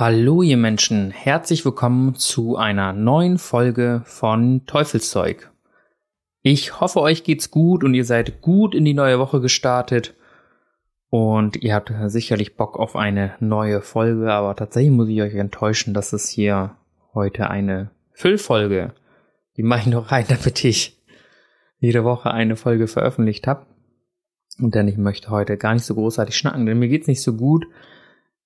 Hallo ihr Menschen, herzlich willkommen zu einer neuen Folge von Teufelszeug. Ich hoffe, euch geht's gut und ihr seid gut in die neue Woche gestartet. Und ihr habt sicherlich Bock auf eine neue Folge, aber tatsächlich muss ich euch enttäuschen, dass es hier heute eine Füllfolge. Die mache ich noch rein, damit ich jede Woche eine Folge veröffentlicht habe. Und denn ich möchte heute gar nicht so großartig schnacken, denn mir geht's nicht so gut.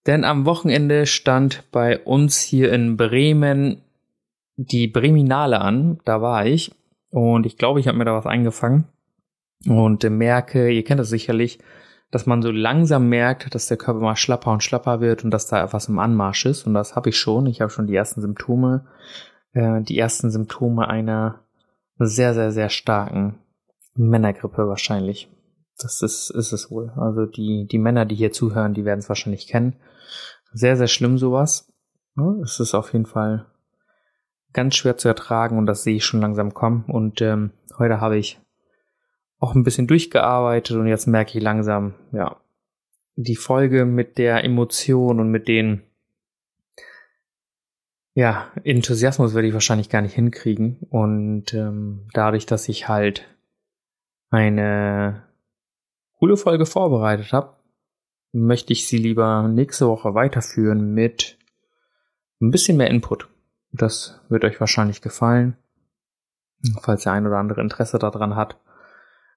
Denn am Wochenende stand bei uns hier in Bremen die Breminale an. Da war ich. Und ich glaube, ich habe mir da was eingefangen. Und merke, ihr kennt das sicherlich, dass man so langsam merkt, dass der Körper mal schlapper und schlapper wird und dass da etwas im Anmarsch ist. Und das habe ich schon. Ich habe schon die ersten Symptome. Äh, die ersten Symptome einer sehr, sehr, sehr starken Männergrippe wahrscheinlich. Das ist, ist es wohl. Also die, die Männer, die hier zuhören, die werden es wahrscheinlich kennen. Sehr, sehr schlimm sowas. Es ist auf jeden Fall ganz schwer zu ertragen und das sehe ich schon langsam kommen. Und ähm, heute habe ich auch ein bisschen durchgearbeitet und jetzt merke ich langsam, ja, die Folge mit der Emotion und mit den ja, Enthusiasmus werde ich wahrscheinlich gar nicht hinkriegen. Und ähm, dadurch, dass ich halt eine coole Folge vorbereitet habe, möchte ich sie lieber nächste Woche weiterführen mit ein bisschen mehr Input. Das wird euch wahrscheinlich gefallen, falls der ein oder andere Interesse daran hat.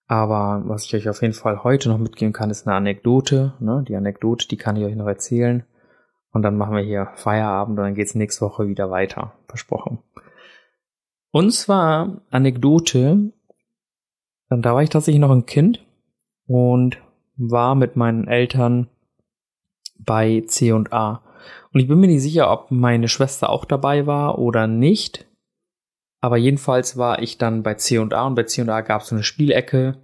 Aber was ich euch auf jeden Fall heute noch mitgeben kann, ist eine Anekdote. Ne? Die Anekdote, die kann ich euch noch erzählen. Und dann machen wir hier Feierabend und dann geht's nächste Woche wieder weiter. Versprochen. Und zwar Anekdote. Da war ich tatsächlich noch ein Kind und war mit meinen Eltern bei C und A. Und ich bin mir nicht sicher, ob meine Schwester auch dabei war oder nicht. Aber jedenfalls war ich dann bei C und A und bei C und A gab es so eine Spielecke.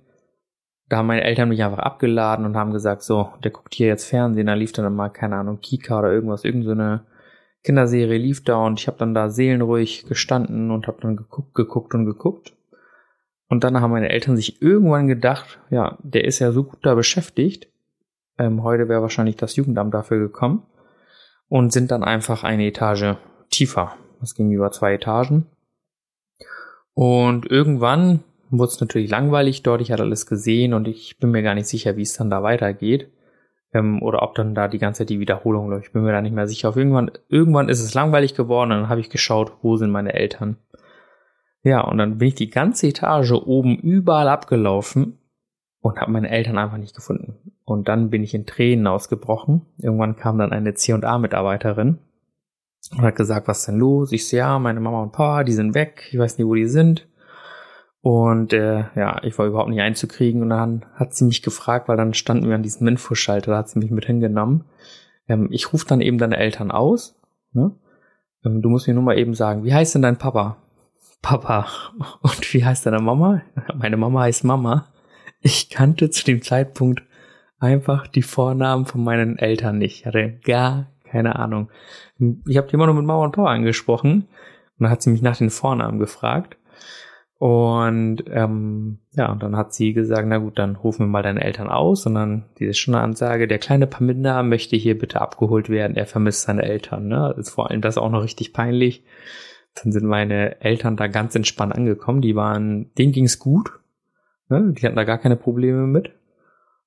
Da haben meine Eltern mich einfach abgeladen und haben gesagt, so, der guckt hier jetzt Fernsehen, da lief dann mal, keine Ahnung, Kika oder irgendwas, irgendeine Kinderserie lief da und ich habe dann da seelenruhig gestanden und habe dann geguckt, geguckt und geguckt. Und dann haben meine Eltern sich irgendwann gedacht, ja, der ist ja so gut da beschäftigt. Ähm, heute wäre wahrscheinlich das Jugendamt dafür gekommen. Und sind dann einfach eine Etage tiefer. Das ging über zwei Etagen. Und irgendwann wurde es natürlich langweilig dort. Ich hatte alles gesehen und ich bin mir gar nicht sicher, wie es dann da weitergeht. Ähm, oder ob dann da die ganze Zeit die Wiederholung läuft. Ich bin mir da nicht mehr sicher. Auf irgendwann, irgendwann ist es langweilig geworden und dann habe ich geschaut, wo sind meine Eltern. Ja, und dann bin ich die ganze Etage oben überall abgelaufen und habe meine Eltern einfach nicht gefunden. Und dann bin ich in Tränen ausgebrochen. Irgendwann kam dann eine C&A-Mitarbeiterin und hat gesagt, was ist denn los? Ich so, ja, meine Mama und Papa, die sind weg. Ich weiß nicht, wo die sind. Und äh, ja, ich war überhaupt nicht einzukriegen. Und dann hat sie mich gefragt, weil dann standen wir an diesem Infoschalter, da hat sie mich mit hingenommen. Ähm, ich rufe dann eben deine Eltern aus. Ne? Ähm, du musst mir nur mal eben sagen, wie heißt denn dein Papa? Papa. Und wie heißt deine Mama? Meine Mama heißt Mama. Ich kannte zu dem Zeitpunkt einfach die Vornamen von meinen Eltern nicht. Ich hatte gar keine Ahnung. Ich habe die immer nur mit Mama und Papa angesprochen. Und dann hat sie mich nach den Vornamen gefragt. Und ähm, ja, und dann hat sie gesagt, na gut, dann rufen wir mal deine Eltern aus. Und dann diese schöne Ansage, der kleine Paminda möchte hier bitte abgeholt werden. Er vermisst seine Eltern. Ne? ist vor allem das auch noch richtig peinlich. Dann sind meine Eltern da ganz entspannt angekommen. Die waren, denen ging's gut. Ne? Die hatten da gar keine Probleme mit.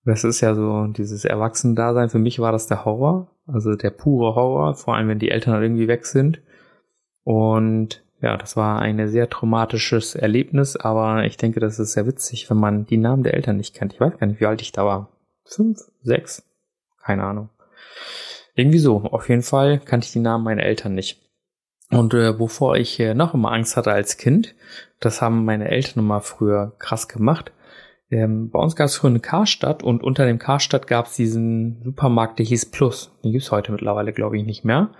Das ist ja so dieses Erwachsenen-Dasein. Für mich war das der Horror. Also der pure Horror. Vor allem, wenn die Eltern irgendwie weg sind. Und ja, das war ein sehr traumatisches Erlebnis. Aber ich denke, das ist sehr witzig, wenn man die Namen der Eltern nicht kennt. Ich weiß gar nicht, wie alt ich da war. Fünf? Sechs? Keine Ahnung. Irgendwie so. Auf jeden Fall kannte ich die Namen meiner Eltern nicht. Und äh, wovor ich äh, noch immer Angst hatte als Kind, das haben meine Eltern immer früher krass gemacht. Ähm, bei uns gab es früher eine Karstadt und unter dem Karstadt gab es diesen Supermarkt, der hieß Plus. Den gibt's heute mittlerweile, glaube ich, nicht mehr.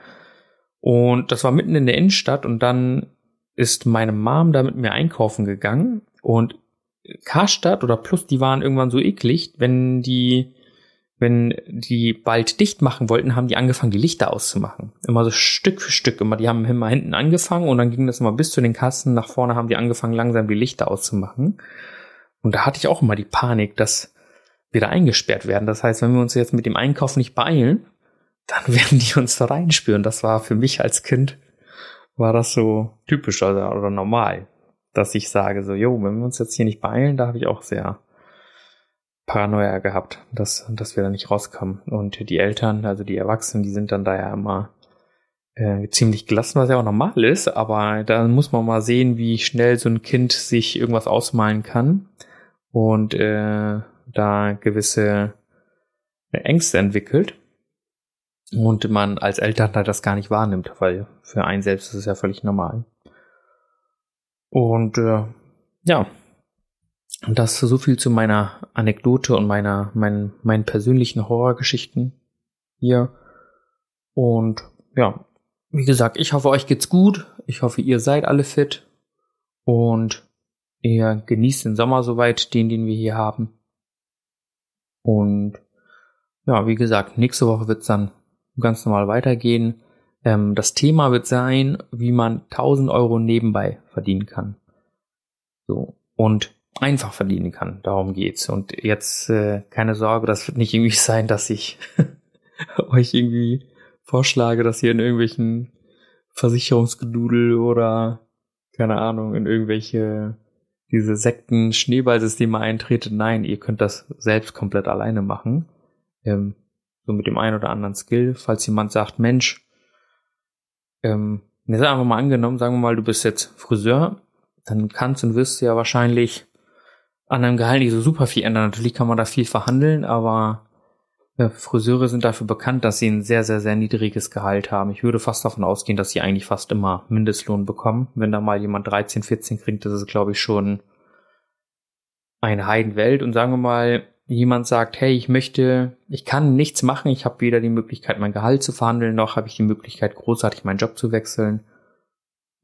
Und das war mitten in der Innenstadt und dann ist meine Mom da mit mir einkaufen gegangen und Karstadt oder Plus, die waren irgendwann so eklig, wenn die, wenn die bald dicht machen wollten, haben die angefangen, die Lichter auszumachen. Immer so Stück für Stück. Immer, die haben immer hinten angefangen und dann ging das immer bis zu den Kassen. Nach vorne haben die angefangen, langsam die Lichter auszumachen. Und da hatte ich auch immer die Panik, dass wir da eingesperrt werden. Das heißt, wenn wir uns jetzt mit dem Einkauf nicht beeilen, dann werden die uns da reinspüren. Das war für mich als Kind, war das so typisch oder, oder normal, dass ich sage so, jo, wenn wir uns jetzt hier nicht beeilen, da habe ich auch sehr Paranoia gehabt, dass, dass wir da nicht rauskommen. Und die Eltern, also die Erwachsenen, die sind dann da ja immer äh, ziemlich gelassen, was ja auch normal ist, aber da muss man mal sehen, wie schnell so ein Kind sich irgendwas ausmalen kann und äh, da gewisse Ängste entwickelt und man als Eltern halt das gar nicht wahrnimmt, weil für einen selbst ist es ja völlig normal. Und äh, ja, das so viel zu meiner Anekdote und meiner meinen meinen persönlichen Horrorgeschichten hier. Und ja, wie gesagt, ich hoffe, euch geht's gut. Ich hoffe, ihr seid alle fit und ihr genießt den Sommer soweit, den, den wir hier haben. Und ja, wie gesagt, nächste Woche wird's dann ganz normal weitergehen. Ähm, das Thema wird sein, wie man 1000 Euro nebenbei verdienen kann. So. Und einfach verdienen kann. Darum geht's. Und jetzt äh, keine Sorge, das wird nicht irgendwie sein, dass ich euch irgendwie vorschlage, dass ihr in irgendwelchen Versicherungsgedudel oder keine Ahnung, in irgendwelche diese Sekten Schneeballsysteme eintretet. Nein, ihr könnt das selbst komplett alleine machen. Ähm, so mit dem einen oder anderen Skill. Falls jemand sagt, Mensch, ähm, jetzt einfach mal angenommen, sagen wir mal, du bist jetzt Friseur, dann kannst und wirst du ja wahrscheinlich an einem Gehalt nicht so super viel ändern. Natürlich kann man da viel verhandeln, aber ja, Friseure sind dafür bekannt, dass sie ein sehr, sehr, sehr niedriges Gehalt haben. Ich würde fast davon ausgehen, dass sie eigentlich fast immer Mindestlohn bekommen. Wenn da mal jemand 13, 14 kriegt, das ist, glaube ich, schon eine Heidenwelt. Und sagen wir mal, jemand sagt, hey, ich möchte, ich kann nichts machen, ich habe weder die Möglichkeit, mein Gehalt zu verhandeln, noch habe ich die Möglichkeit, großartig meinen Job zu wechseln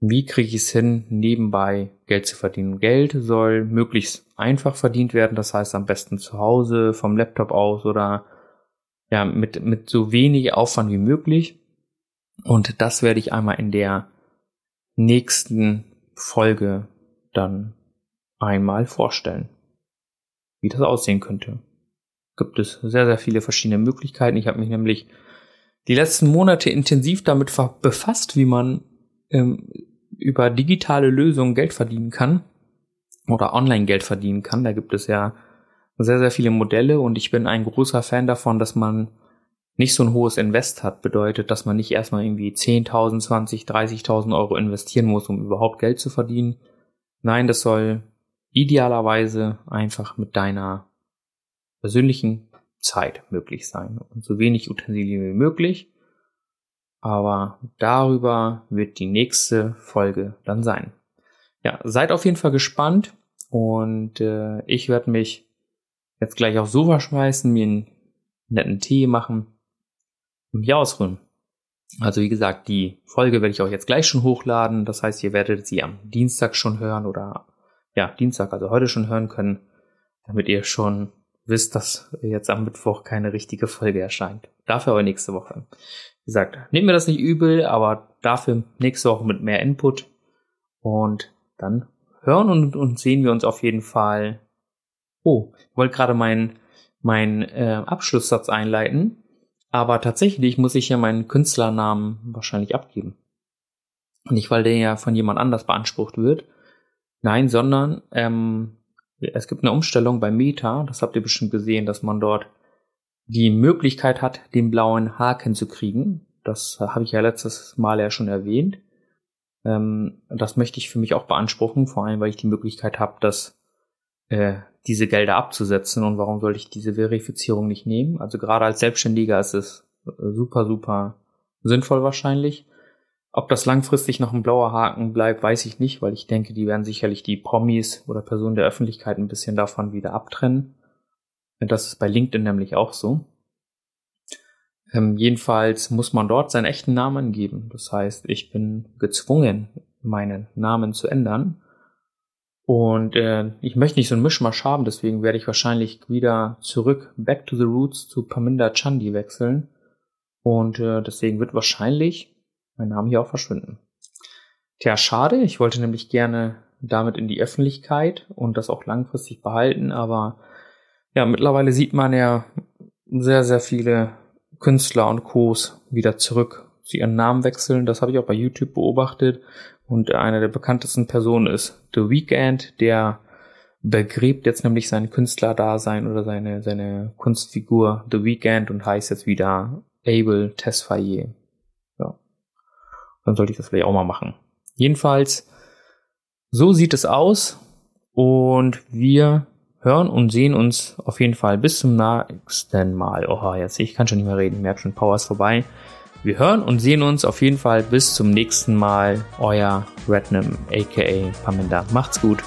wie kriege ich es hin, nebenbei Geld zu verdienen? Geld soll möglichst einfach verdient werden, das heißt am besten zu Hause, vom Laptop aus oder ja, mit, mit so wenig Aufwand wie möglich. Und das werde ich einmal in der nächsten Folge dann einmal vorstellen, wie das aussehen könnte. Gibt es sehr, sehr viele verschiedene Möglichkeiten. Ich habe mich nämlich die letzten Monate intensiv damit befasst, wie man ähm, über digitale Lösungen Geld verdienen kann oder online Geld verdienen kann. Da gibt es ja sehr, sehr viele Modelle und ich bin ein großer Fan davon, dass man nicht so ein hohes Invest hat. Bedeutet, dass man nicht erstmal irgendwie 10.000, 20, 30.000 Euro investieren muss, um überhaupt Geld zu verdienen. Nein, das soll idealerweise einfach mit deiner persönlichen Zeit möglich sein und so wenig Utensilien wie möglich. Aber darüber wird die nächste Folge dann sein. Ja, seid auf jeden Fall gespannt und äh, ich werde mich jetzt gleich aufs Sofa schmeißen, mir einen netten Tee machen und mich ausruhen. Also wie gesagt, die Folge werde ich auch jetzt gleich schon hochladen. Das heißt, ihr werdet sie am Dienstag schon hören oder ja, Dienstag, also heute schon hören können, damit ihr schon wisst, dass jetzt am Mittwoch keine richtige Folge erscheint. Dafür aber nächste Woche. Wie gesagt, nehmt mir das nicht übel, aber dafür nächste Woche mit mehr Input. Und dann hören und, und sehen wir uns auf jeden Fall. Oh, ich wollte gerade meinen mein, äh, Abschlusssatz einleiten, aber tatsächlich muss ich ja meinen Künstlernamen wahrscheinlich abgeben. Nicht, weil der ja von jemand anders beansprucht wird. Nein, sondern ähm, es gibt eine Umstellung bei Meta, das habt ihr bestimmt gesehen, dass man dort die Möglichkeit hat, den blauen Haken zu kriegen. Das habe ich ja letztes Mal ja schon erwähnt. Ähm, das möchte ich für mich auch beanspruchen, vor allem weil ich die Möglichkeit habe, dass äh, diese Gelder abzusetzen. Und warum sollte ich diese Verifizierung nicht nehmen? Also gerade als Selbstständiger ist es äh, super, super sinnvoll wahrscheinlich. Ob das langfristig noch ein blauer Haken bleibt, weiß ich nicht, weil ich denke, die werden sicherlich die Promis oder Personen der Öffentlichkeit ein bisschen davon wieder abtrennen. Das ist bei LinkedIn nämlich auch so. Ähm, jedenfalls muss man dort seinen echten Namen angeben. Das heißt, ich bin gezwungen, meinen Namen zu ändern. Und äh, ich möchte nicht so ein Mischmasch haben, deswegen werde ich wahrscheinlich wieder zurück, back to the roots, zu Paminda Chandi wechseln. Und äh, deswegen wird wahrscheinlich mein Name hier auch verschwinden. Tja, schade. Ich wollte nämlich gerne damit in die Öffentlichkeit und das auch langfristig behalten, aber ja, mittlerweile sieht man ja sehr, sehr viele Künstler und Co.s wieder zurück zu ihren Namen wechseln. Das habe ich auch bei YouTube beobachtet. Und einer der bekanntesten Personen ist The Weeknd, der begräbt jetzt nämlich sein Künstlerdasein oder seine, seine Kunstfigur The Weeknd und heißt jetzt wieder Abel Tesfaye. Dann sollte ich das vielleicht auch mal machen. Jedenfalls, so sieht es aus. Und wir hören und sehen uns auf jeden Fall bis zum nächsten Mal. Oh, jetzt ich kann schon nicht mehr reden, merkt schon, Power ist vorbei. Wir hören und sehen uns auf jeden Fall bis zum nächsten Mal. Euer Rednam aka Paminda. Macht's gut.